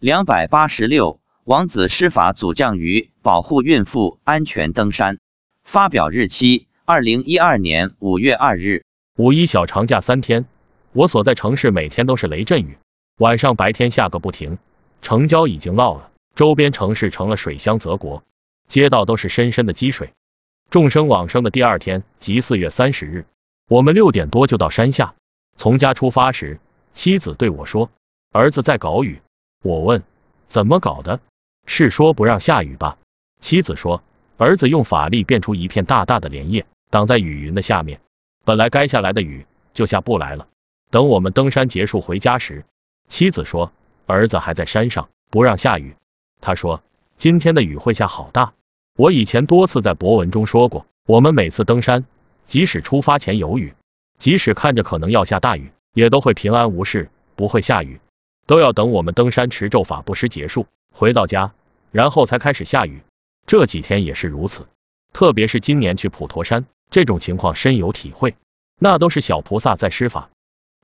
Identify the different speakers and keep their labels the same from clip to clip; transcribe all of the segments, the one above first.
Speaker 1: 两百八十六，王子施法阻降于保护孕妇安全登山。发表日期：二零一二年五月二日。
Speaker 2: 五一小长假三天，我所在城市每天都是雷阵雨，晚上白天下个不停，城郊已经涝了，周边城市成了水乡泽国，街道都是深深的积水。众生往生的第二天，即四月三十日，我们六点多就到山下。从家出发时，妻子对我说：“儿子在搞雨。”我问：“怎么搞的？是说不让下雨吧？”妻子说：“儿子用法力变出一片大大的莲叶，挡在雨云的下面。”本来该下来的雨就下不来了。等我们登山结束回家时，妻子说儿子还在山上，不让下雨。他说今天的雨会下好大。我以前多次在博文中说过，我们每次登山，即使出发前有雨，即使看着可能要下大雨，也都会平安无事，不会下雨。都要等我们登山持咒法布施结束，回到家，然后才开始下雨。这几天也是如此，特别是今年去普陀山。这种情况深有体会，那都是小菩萨在施法。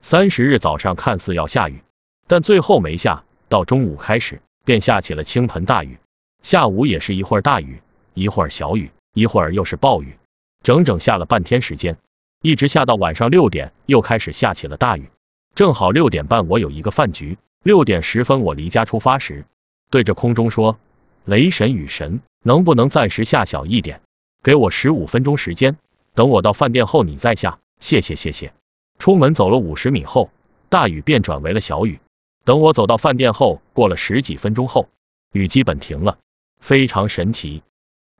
Speaker 2: 三十日早上看似要下雨，但最后没下，到中午开始便下起了倾盆大雨。下午也是一会儿大雨，一会儿小雨，一会儿又是暴雨，整整下了半天时间，一直下到晚上六点，又开始下起了大雨。正好六点半我有一个饭局，六点十分我离家出发时，对着空中说：“雷神雨神，能不能暂时下小一点，给我十五分钟时间。”等我到饭店后，你再下，谢谢谢谢。出门走了五十米后，大雨便转为了小雨。等我走到饭店后，过了十几分钟后，雨基本停了，非常神奇。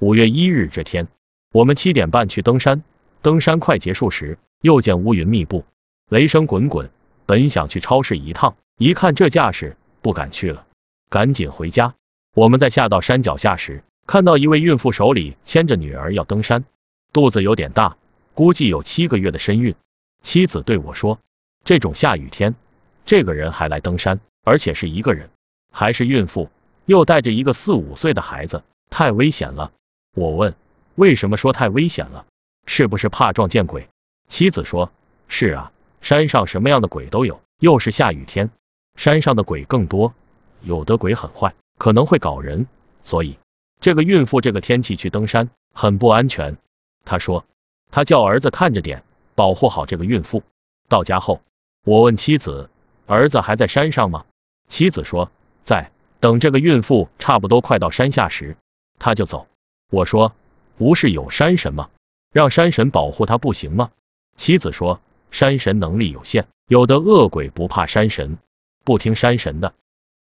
Speaker 2: 五月一日这天，我们七点半去登山，登山快结束时，又见乌云密布，雷声滚滚。本想去超市一趟，一看这架势，不敢去了，赶紧回家。我们在下到山脚下时，看到一位孕妇手里牵着女儿要登山。肚子有点大，估计有七个月的身孕。妻子对我说：“这种下雨天，这个人还来登山，而且是一个人，还是孕妇，又带着一个四五岁的孩子，太危险了。”我问：“为什么说太危险了？是不是怕撞见鬼？”妻子说：“是啊，山上什么样的鬼都有，又是下雨天，山上的鬼更多，有的鬼很坏，可能会搞人，所以这个孕妇这个天气去登山很不安全。”他说，他叫儿子看着点，保护好这个孕妇。到家后，我问妻子，儿子还在山上吗？妻子说，在。等这个孕妇差不多快到山下时，他就走。我说，不是有山神吗？让山神保护他不行吗？妻子说，山神能力有限，有的恶鬼不怕山神，不听山神的。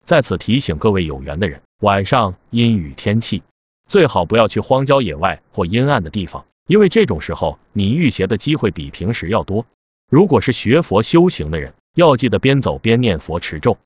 Speaker 2: 在此提醒各位有缘的人，晚上阴雨天气，最好不要去荒郊野外或阴暗的地方。因为这种时候，你遇邪的机会比平时要多。如果是学佛修行的人，要记得边走边念佛持咒，